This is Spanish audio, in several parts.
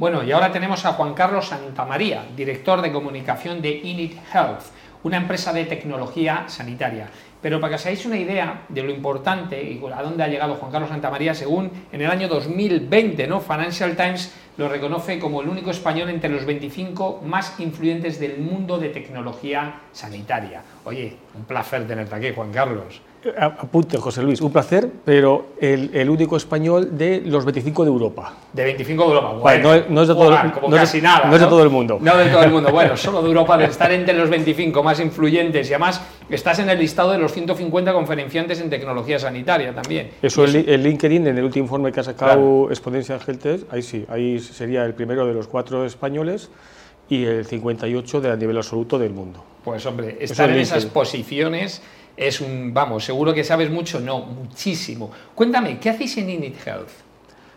Bueno, y ahora tenemos a Juan Carlos Santamaría, director de comunicación de Init Health, una empresa de tecnología sanitaria. Pero para que os hagáis una idea de lo importante y a dónde ha llegado Juan Carlos Santamaría, según en el año 2020, ¿no? Financial Times lo reconoce como el único español entre los 25 más influyentes del mundo de tecnología sanitaria. Oye, un placer tenerte aquí, Juan Carlos. Apunte, José Luis, un placer, pero el, único español de los 25 de Europa. De 25 de Europa, bueno, no, es de todo, no casi nada. No, es de todo el mundo. No de todo el mundo, bueno, solo de Europa, de estar entre los 25 más influyentes y además estás en el listado de los 150 conferenciantes en tecnología sanitaria también. Eso, el, el, LinkedIn, en el último informe que ha sacado Exponencial Health ahí sí, ahí sería el primero de los cuatro españoles y el 58 de a nivel absoluto del mundo. Pues hombre, estar en esas posiciones es un, vamos, seguro que sabes mucho, no, muchísimo. Cuéntame, ¿qué hacéis en Init Health?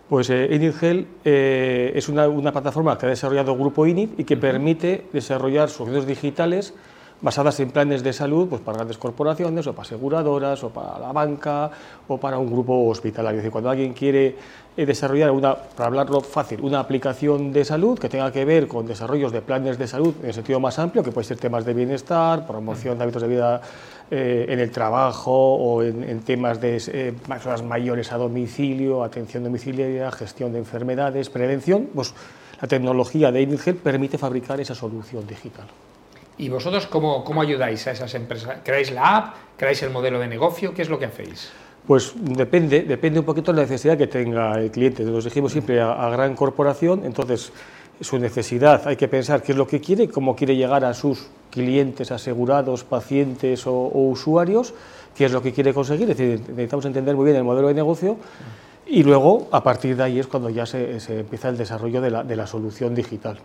Pues eh, Init Health eh, es una, plataforma que ha desarrollado Grupo Init y que permite desarrollar soluciones digitales basadas en planes de salud pues para grandes corporaciones o para aseguradoras o para la banca o para un grupo hospitalario. Es decir, cuando alguien quiere eh, desarrollar una, para hablarlo fácil, una aplicación de salud que tenga que ver con desarrollos de planes de salud en el sentido más amplio, que puede ser temas de bienestar, promoción de hábitos de vida eh, en el trabajo o en, temas de eh, personas mayores a domicilio, atención domiciliaria, gestión de enfermedades, prevención, pues la tecnología de Inigel permite fabricar esa solución digital. ¿Y vosotros cómo, cómo ayudáis a esas empresas? ¿Creáis la app? ¿Creáis el modelo de negocio? ¿Qué es lo que hacéis? Pues depende, depende un poquito de la necesidad que tenga el cliente. Nos dijimos siempre a, gran corporación, entonces su necesidad hay que pensar qué es lo que quiere, cómo quiere llegar a sus clientes, asegurados, pacientes o, usuarios, qué es lo que quiere conseguir. Es decir, necesitamos entender muy bien el modelo de negocio y luego a partir de ahí es cuando ya se, empieza el desarrollo de la, de la solución digital.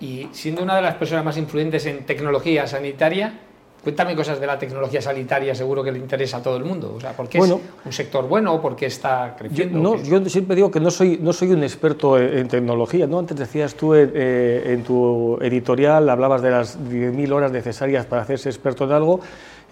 Y siendo una de las personas más influyentes en tecnología sanitaria, cuéntame cosas de la tecnología sanitaria, seguro que le interesa a todo el mundo. O sea, ¿por qué es un sector bueno o por qué está creciendo? Yo, siempre digo que no soy, no soy un experto en, tecnología. ¿no? Antes decías tú eh, en tu editorial, hablabas de las 10.000 horas necesarias para hacerse experto en algo.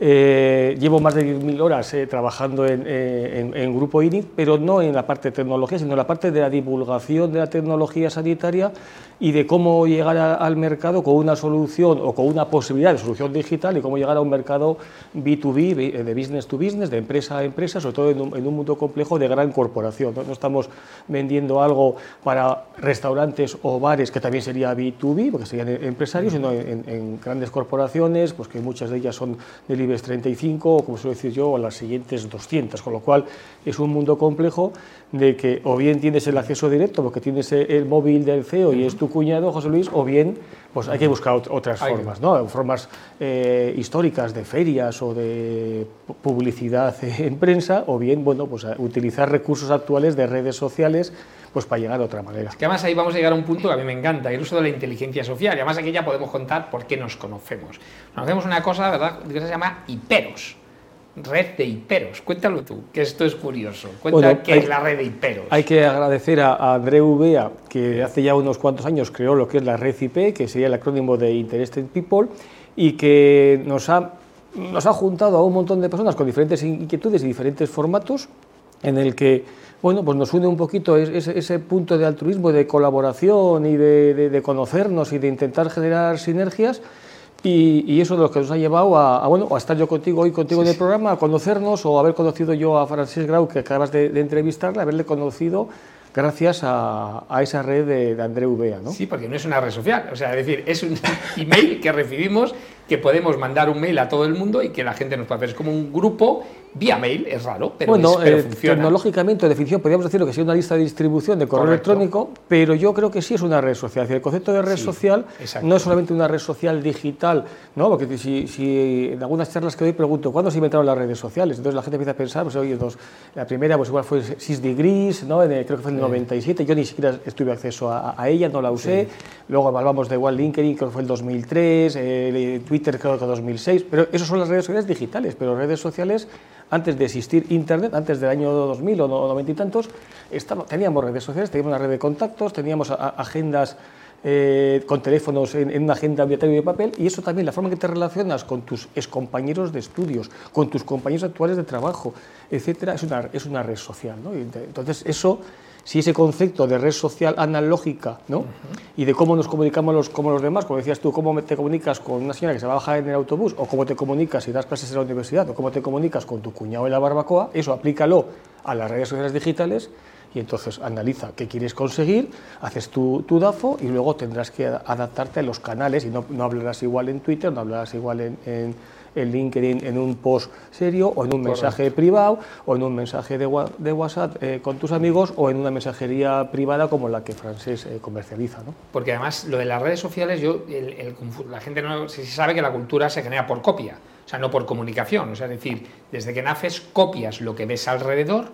Eh, llevo más de 10.000 horas eh, trabajando eh, en, Grupo INIT, pero no en la parte de tecnología, sino en la parte de la divulgación de la tecnología sanitaria y de cómo llegar al mercado con una solución o con una posibilidad de solución digital y cómo llegar a un mercado B2B, de business to business, de empresa a empresa, sobre todo en un, mundo complejo de gran corporación. ¿no? estamos vendiendo algo para restaurantes o bares, que también sería B2B, porque serían empresarios, sino en, en grandes corporaciones, pues que muchas de ellas son del IBEX 35 o como suelo decir yo, o las siguientes 200, con lo cual es un mundo complejo de que o bien tienes el acceso directo porque tienes el móvil del CEO y es tu cuñado, José Luis, o bien pues hay que buscar otras formas, ¿no? formas eh, históricas de ferias o de publicidad en prensa, o bien bueno, pues utilizar recursos actuales de redes sociales pues para llegar de otra manera. que además ahí vamos a llegar a un punto que a mí me encanta, el uso de la inteligencia social. Y además aquí ya podemos contar por qué nos conocemos. Nos conocemos una cosa, ¿verdad?, que se llama hiperos. Red de hiperos. Cuéntalo tú, que esto es curioso. Cuenta qué es la red de hiperos. Hay que agradecer a, André Uvea, que hace ya unos cuantos años creó lo que es la red IP, que sería el acrónimo de Interested People, y que nos ha, nos ha juntado a un montón de personas con diferentes inquietudes y diferentes formatos, en el que bueno, pues nos une un poquito ese, punto de altruismo, de colaboración y de, conocernos y de intentar generar sinergias. Y, eso es lo que nos ha llevado a, bueno, a estar yo contigo hoy, contigo en el programa, a conocernos o haber conocido yo a Francis Grau, que acabas de, de entrevistarle, haberle conocido gracias a, esa red de, de André Uvea. ¿no? Sí, porque no es una red social, o sea, es decir, es un email que recibimos que podemos mandar un mail a todo el mundo y que la gente nos puede ver. Es como un grupo vía mail, es raro, pero, bueno, es, eh, Tecnológicamente, definición, podríamos decirlo que sea una lista de distribución de correo electrónico, pero yo creo que sí es una red social. El concepto de red social no es solamente una red social digital, ¿no? porque si, en algunas charlas que doy pregunto, ¿cuándo se inventaron las redes sociales? Entonces la gente empieza a pensar, pues oye, la primera pues igual fue Six Degrees, ¿no? creo que fue en el 97, yo ni siquiera tuve acceso a, ella, no la usé. Luego hablamos de igual LinkedIn, creo que fue el 2003, eh, Twitter creo que 2006, pero esas son las redes sociales digitales, pero redes sociales, antes de existir Internet, antes del año 2000 o 90 y tantos, teníamos redes sociales, teníamos una red de contactos, teníamos agendas eh, con teléfonos en, una agenda de papel y eso también, la forma en que te relacionas con tus excompañeros de estudios, con tus compañeros actuales de trabajo, etcétera, es una, es una red social. ¿no? Entonces, eso si ese concepto de red social analógica ¿no? y de cómo nos comunicamos los, como los demás, como decías tú, cómo te comunicas con una señora que se va a bajar en el autobús, o cómo te comunicas si das clases en la universidad, o cómo te comunicas con tu cuñado en la barbacoa, eso aplícalo a las redes sociales digitales y entonces analiza qué quieres conseguir, haces tu, tu, DAFO y luego tendrás que adaptarte a los canales y no, no hablarás igual en Twitter, no hablarás igual en, en, en LinkedIn en un post serio o en un mensaje privado o en un mensaje de, de WhatsApp eh, con tus amigos o en una mensajería privada como la que Francés eh, comercializa. ¿no? Porque además lo de las redes sociales, yo, el, el, la gente no se sabe que la cultura se genera por copia, o sea, no por comunicación. O sea, es decir, desde que naces copias lo que ves alrededor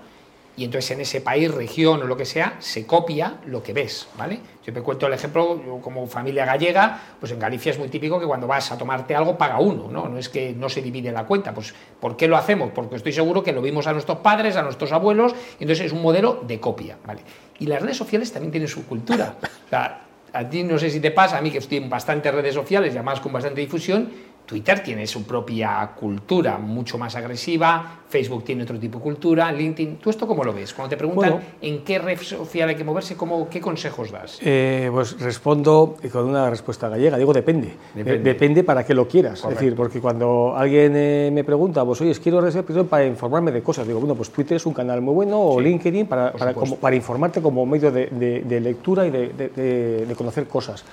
y entonces en ese país, región o lo que sea, se copia lo que ves, ¿vale? Yo me cuento el ejemplo, yo como familia gallega, pues en Galicia es muy típico que cuando vas a tomarte algo paga uno, ¿no? No es que no se divide la cuenta, pues ¿por qué lo hacemos? Porque estoy seguro que lo vimos a nuestros padres, a nuestros abuelos, y entonces es un modelo de copia, ¿vale? Y las redes sociales también tienen su cultura. A ti no sé si te pasa, a mí que estoy en bastantes redes sociales y además con bastante difusión, Twitter tiene su propia cultura, mucho más agresiva, Facebook tiene otro tipo de cultura, LinkedIn. ¿Tú esto cómo lo ves? Cuando te preguntan bueno, en qué red social hay que moverse, ¿cómo, ¿qué consejos das? Eh, pues respondo con una respuesta gallega. Digo, depende. Depende, eh, depende para qué lo quieras. Correcto. Es decir, porque cuando alguien eh, me pregunta, pues oye, quiero redes para informarme de cosas, digo, bueno, pues Twitter es un canal muy bueno, o sí, LinkedIn para, para, como, para, informarte como medio de, de, de lectura y de, de conocer cosas.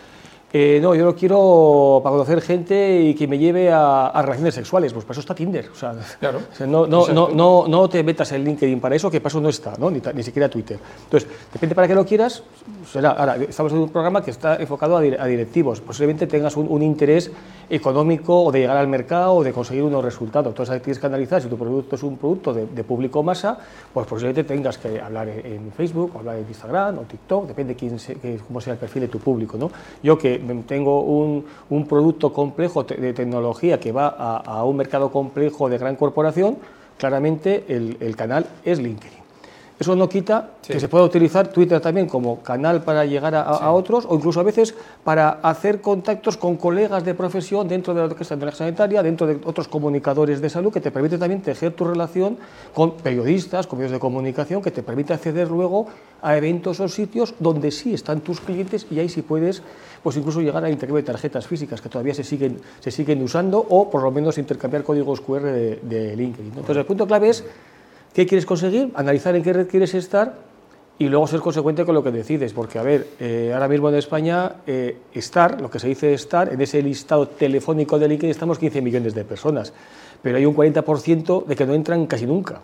Eh, no, yo lo quiero para conocer gente y que me lleve a, a relaciones sexuales. Pues para eso está Tinder. O sea, claro. o sea, no, no, no, no, no, te metas en LinkedIn para eso, que para eso no está, ¿no? Ni, ni, siquiera Twitter. Entonces, depende para qué lo quieras. Será, ahora, estamos en un programa que está enfocado a, a directivos. Posiblemente tengas un, un, interés económico o de llegar al mercado o de conseguir unos resultados. Entonces, tienes que analizar si tu producto es un producto de, de público masa, pues posiblemente tengas que hablar en Facebook, o hablar en Instagram o TikTok, depende quién se, cómo sea el perfil de tu público, ¿no? Yo que tengo un, un producto complejo de tecnología que va a, a, un mercado complejo de gran corporación, claramente el, el canal es LinkedIn. Eso no quita sí. que se pueda utilizar Twitter también como canal para llegar a, sí. a, otros o incluso a veces para hacer contactos con colegas de profesión dentro de la orquesta de la sanitaria, dentro de otros comunicadores de salud, que te permite también tejer tu relación con periodistas, con medios de comunicación, que te permite acceder luego a eventos o sitios donde sí están tus clientes y ahí sí puedes pues incluso llegar a intercambio de tarjetas físicas que todavía se siguen, se siguen usando o por lo menos intercambiar códigos QR de, de LinkedIn. Entonces el punto clave es ¿Qué quieres conseguir? Analizar en qué red quieres estar y luego ser consecuente con lo que decides. Porque, a ver, eh, ahora mismo en España, eh, estar, lo que se dice estar, en ese listado telefónico de LinkedIn estamos 15 millones de personas, pero hay un 40% de que no entran casi nunca.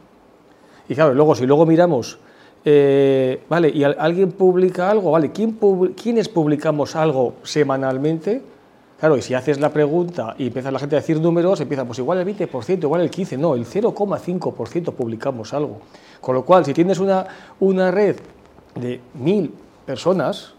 Y claro, luego, si luego miramos, eh, vale, y alguien publica algo, vale, ¿quién pub ¿quiénes publicamos algo semanalmente? Claro, y si haces la pregunta y empieza la gente a decir números, empieza pues igual el 20%, igual el 15%, no, el 0,5% publicamos algo. Con lo cual, si tienes una, una red de mil personas,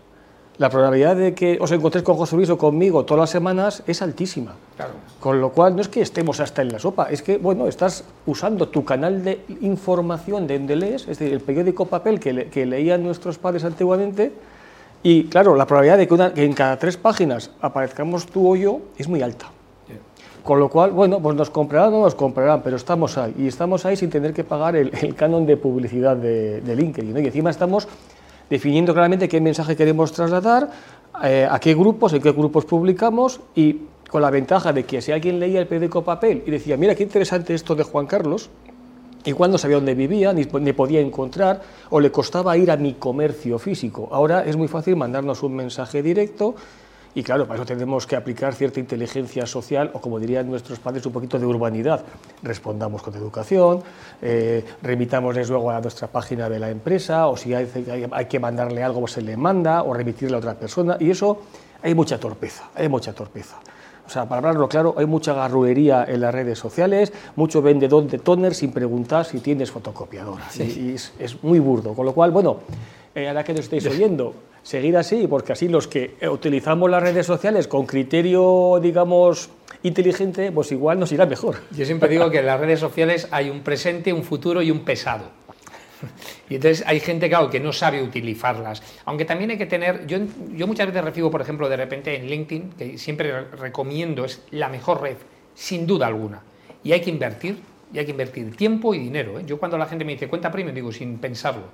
la probabilidad de que os encontréis con José Luis o conmigo todas las semanas es altísima. Claro. Con lo cual, no es que estemos hasta en la sopa, es que, bueno, estás usando tu canal de información de donde lees, es decir, el periódico papel que, le, que leían nuestros padres antiguamente, y claro, la probabilidad de que, una, que, en cada tres páginas aparezcamos tú o yo es muy alta. Yeah. Con lo cual, bueno, pues nos comprarán o no nos comprarán, pero estamos ahí. Y estamos ahí sin tener que pagar el, el canon de publicidad de, de LinkedIn. ¿no? Y encima estamos definiendo claramente qué mensaje queremos trasladar, eh, a qué grupos, en qué grupos publicamos y con la ventaja de que si alguien leía el periódico papel y decía, mira qué interesante esto de Juan Carlos, Igual no sabía dónde vivía, ni, ni, podía encontrar, o le costaba ir a mi comercio físico. Ahora es muy fácil mandarnos un mensaje directo y claro, para eso tenemos que aplicar cierta inteligencia social o, como dirían nuestros padres, un poquito de urbanidad. Respondamos con educación, eh, remitámosles luego a nuestra página de la empresa, o si hay, hay, que mandarle algo, pues se le manda, o remitirle a otra persona, y eso hay mucha torpeza, hay mucha torpeza. O sea, para hablarlo claro, hay mucha garruería en las redes sociales, mucho vendedor de toner sin preguntar si tienes fotocopiadora. Sí. Y, y es, es, muy burdo. Con lo cual, bueno, eh, ahora que nos estáis oyendo, seguir así, porque así los que utilizamos las redes sociales con criterio, digamos, inteligente, pues igual nos irá mejor. Yo siempre digo que en las redes sociales hay un presente, un futuro y un pesado. Y entonces hay gente, claro, que no sabe utilizarlas. Aunque también hay que tener, yo, yo muchas veces recibo, por ejemplo, de repente en LinkedIn, que siempre recomiendo, es la mejor red, sin duda alguna. Y hay que invertir, y hay que invertir tiempo y dinero. ¿eh? Yo cuando la gente me dice cuenta premium, digo sin pensarlo.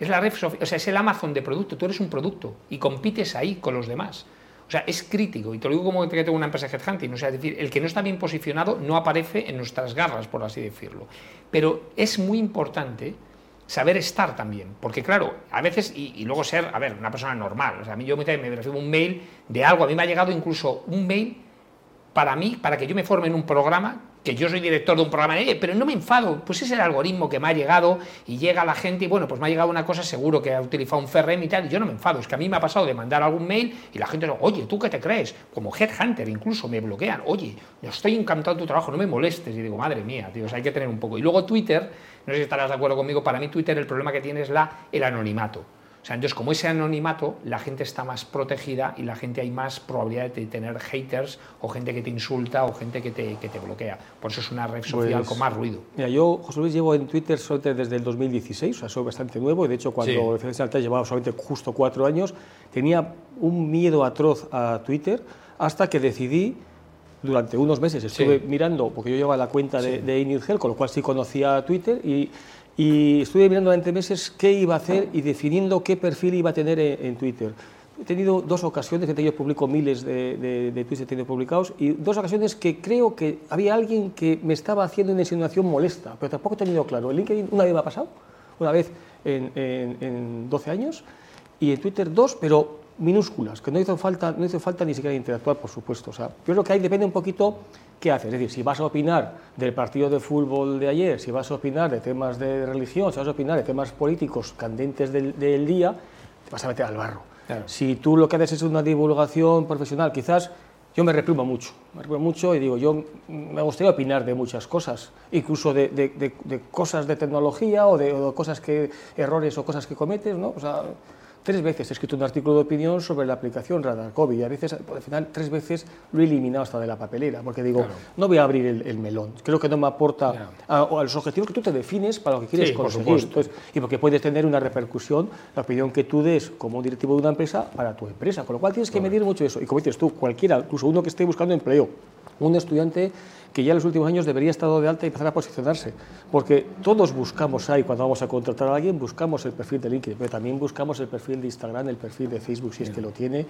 Es la red o sea, es el Amazon de producto. Tú eres un producto y compites ahí con los demás. O sea, es crítico. Y te lo digo como que tengo una empresa headhunting. O sea, es decir, el que no está bien posicionado no aparece en nuestras garras, por así decirlo. Pero es muy importante saber estar también. Porque claro, a veces, y, luego ser, a ver, una persona normal. O sea, a mí yo me recibo un mail de algo, a mí me ha llegado incluso un mail para mí, para que yo me forme en un programa que yo soy director de un programa, eh, pero no me enfado, pues es el algoritmo que me ha llegado y llega la gente y bueno, pues me ha llegado una cosa, seguro que ha utilizado un CRM y tal, y yo no me enfado, es que a mí me ha pasado de mandar algún mail y la gente, oye, ¿tú qué te crees? Como Headhunter incluso me bloquean, oye, yo estoy encantado de tu trabajo, no me molestes, y digo, madre mía, tío, hay que tener un poco. Y luego Twitter, no sé si estarás de acuerdo conmigo, para mí Twitter el problema que tiene es la, el anonimato. O sea, entonces, como ese anonimato, la gente está más protegida y la gente hay más probabilidad de tener haters o gente que te insulta o gente que te, que te bloquea. Por eso es una red social pues, con más ruido. Mira, yo, José Luis, llevo en Twitter solamente desde el 2016, o sea, soy bastante nuevo. Y de hecho, cuando sí. Defensa Alta llevaba solamente justo cuatro años, tenía un miedo atroz a Twitter hasta que decidí durante unos meses estuve mirando, porque yo llevaba la cuenta de, sí. de con lo cual sí conocía Twitter, y y estuve mirando durante meses qué iba a hacer y definiendo qué perfil iba a tener en, Twitter. He tenido dos ocasiones, que yo publico miles de, de, tweets que publicados, y dos ocasiones que creo que había alguien que me estaba haciendo una insinuación molesta, pero tampoco he tenido claro. En LinkedIn una vez me ha pasado, una vez en, en, 12 años, y en Twitter dos, pero minúsculas, que no hizo falta, no hizo falta ni siquiera interactuar, por supuesto. O sea, yo creo que ahí depende un poquito ¿qué haces? Es decir, si vas a opinar del partido de fútbol de ayer, si vas a opinar de temas de religión, si vas a opinar de temas políticos candentes del, día, te vas a meter al barro. Si tú lo que haces es una divulgación profesional, quizás yo me reprimo mucho, me reprimo mucho y digo, yo me gustaría opinar de muchas cosas, incluso de, cosas de tecnología o de, cosas que, errores o cosas que cometes, ¿no? O sea, Tres veces he escrito un artículo de opinión sobre la aplicación Radar COVID y a veces, al final, tres veces lo he eliminado hasta de la papelera, porque digo, no voy a abrir el, melón. Creo que no me aporta a, los objetivos que tú te defines para lo que quieres conseguir. y porque puedes tener una repercusión, la opinión que tú des como directivo de una empresa para tu empresa. Con lo cual tienes que medir mucho eso. Y como dices tú, cualquiera, incluso uno que esté buscando empleo, un estudiante que ya en los últimos años debería estar de alta y empezar a posicionarse. Porque todos buscamos ahí, cuando vamos a contratar a alguien, buscamos el perfil de LinkedIn, pero también buscamos el perfil de Instagram, el perfil de Facebook, si es que lo tiene,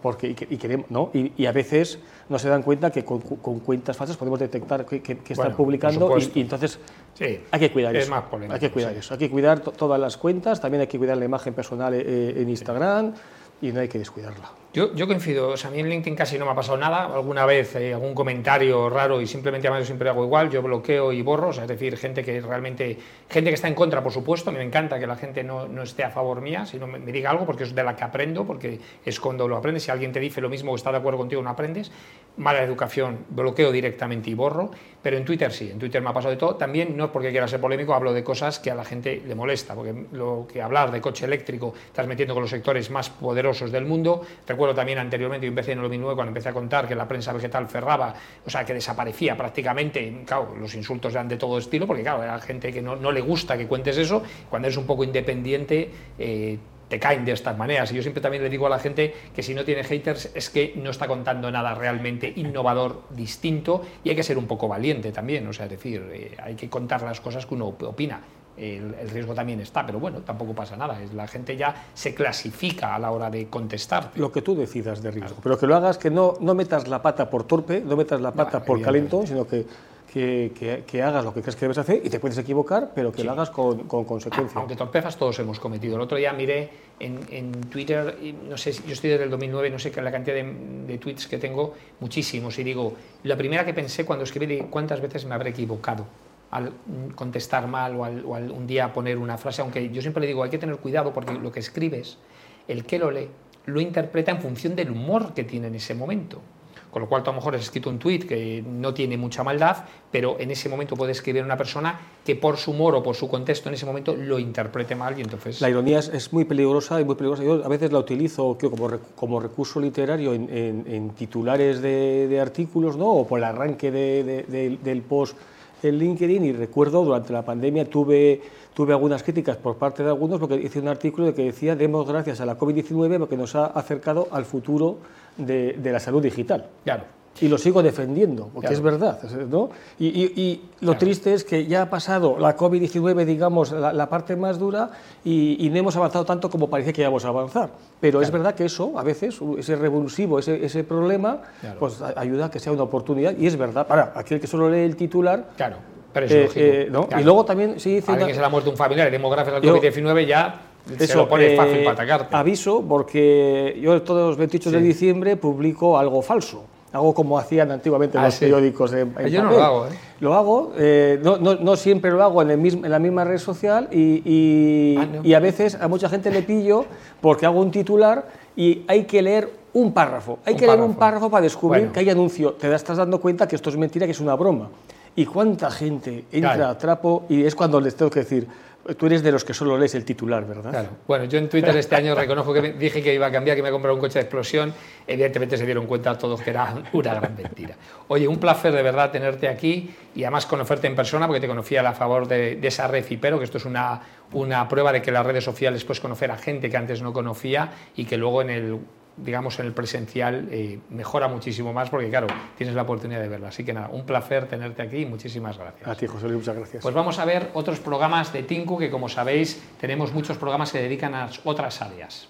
porque, y, queremos, ¿no? Y, a veces no se dan cuenta que con, cuentas falsas podemos detectar que, están publicando y, entonces hay que cuidar eso. hay que cuidar eso. Hay que cuidar todas las cuentas, también hay que cuidar la imagen personal eh, en Instagram y no hay que descuidarla. Yo, yo coincido, o sea, a mí en LinkedIn casi no me ha pasado nada, alguna vez eh, algún comentario raro y simplemente además yo siempre hago igual, yo bloqueo y borro, o sea, es decir, gente que realmente, gente que está en contra, por supuesto, a mí me encanta que la gente no, no esté a favor mía, sino me, me, diga algo porque es de la que aprendo, porque es cuando lo aprendes, si alguien te dice lo mismo o está de acuerdo contigo, no aprendes, mala educación, bloqueo directamente y borro, pero en Twitter sí, en Twitter me ha pasado de todo, también no porque quiera ser polémico, hablo de cosas que a la gente le molesta, porque lo que hablar de coche eléctrico estás metiendo con los sectores más poderosos del mundo, recuerdo también anteriormente yo empecé en el 2009 cuando empecé a contar que la prensa vegetal cerraba, o sea, que desaparecía prácticamente, claro, los insultos eran de todo estilo, porque claro, era gente que no, no le gusta que cuentes eso, cuando eres un poco independiente, eh, te caen de estas maneras. Y yo siempre también le digo a la gente que si no tiene haters es que no está contando nada realmente innovador, distinto, y hay que ser un poco valiente también, o sea, es decir, eh, hay que contar las cosas que uno opina el, riesgo también está, pero bueno, tampoco pasa nada. La gente ya se clasifica a la hora de contestar. Lo que tú decidas de riesgo, pero que lo hagas, que no, no metas la pata por torpe, no metas la pata por calentón, sino que, que, que, hagas lo que crees que debes hacer y te puedes equivocar, pero que lo hagas con, con consecuencia. Aunque torpezas todos hemos cometido. El otro día miré en, en, Twitter, no sé, yo estoy desde el 2009, no sé qué la cantidad de, de, tweets que tengo, muchísimos, y digo, la primera que pensé cuando escribí, cuántas veces me habré equivocado al contestar mal o al, un día poner una frase, aunque yo siempre le digo, hay que tener cuidado porque lo que escribes, el que lo lee, lo interpreta en función del humor que tiene en ese momento. Con lo cual, tú a lo mejor has escrito un tweet que no tiene mucha maldad, pero en ese momento puede escribir una persona que por su humor o por su contexto en ese momento lo interprete mal y entonces... La ironía es, muy peligrosa y muy peligrosa. Yo a veces la utilizo como, como recurso literario en, titulares de, artículos, ¿no? O por el arranque del post en LinkedIn y recuerdo durante la pandemia tuve, tuve algunas críticas por parte de algunos porque hice un artículo de que decía demos gracias a la COVID-19 porque nos ha acercado al futuro de, de la salud digital. Claro. Y lo sigo defendiendo, porque es verdad. ¿no? Y, lo triste es que ya ha pasado la COVID-19, digamos, la, parte más dura, y, no hemos avanzado tanto como parece que íbamos a avanzar. Pero es verdad que eso, a veces, ese revulsivo, ese, ese problema, pues ayuda a que sea una oportunidad, y es verdad. Para aquel que solo lee el titular. Claro. Pero es lógico. Eh, ¿no? Y luego también sí dice. Alguien que se le ha muerto un familiar y demógrafo del COVID-19 ya se lo pone fácil para atacarte. Aviso, porque yo todos los 28 de diciembre publico algo falso hago como hacían antiguamente ah, los periódicos en, Yo no lo hago, ¿eh? Lo hago, eh, no, no, no, siempre lo hago en, el mismo, en la misma red social y, y, ah, y, a veces a mucha gente le pillo porque hago un titular y hay que leer un párrafo. Hay que leer un párrafo para descubrir que hay anuncio. Te estás dando cuenta que esto es mentira, que es una broma. ¿Y cuánta gente entra a trapo y es cuando les tengo que decir, Tú eres de los que solo lees el titular, ¿verdad? Claro. Bueno, yo en Twitter este año reconozco que dije que iba a cambiar, que me he comprado un coche de explosión. Evidentemente se dieron cuenta todos que era una gran mentira. Oye, un placer de verdad tenerte aquí y además conocerte en persona, porque te conocía a favor de, de esa red Cipero, que esto es una, una prueba de que las redes sociales puedes conocer a gente que antes no conocía y que luego en el digamos, en el presencial eh, mejora muchísimo más porque, claro, tienes la oportunidad de verlo. Así que nada, un placer tenerte aquí y muchísimas gracias. A ti, José Luis, muchas gracias. Pues vamos a ver otros programas de Tinku que, como sabéis, tenemos muchos programas que dedican a otras áreas.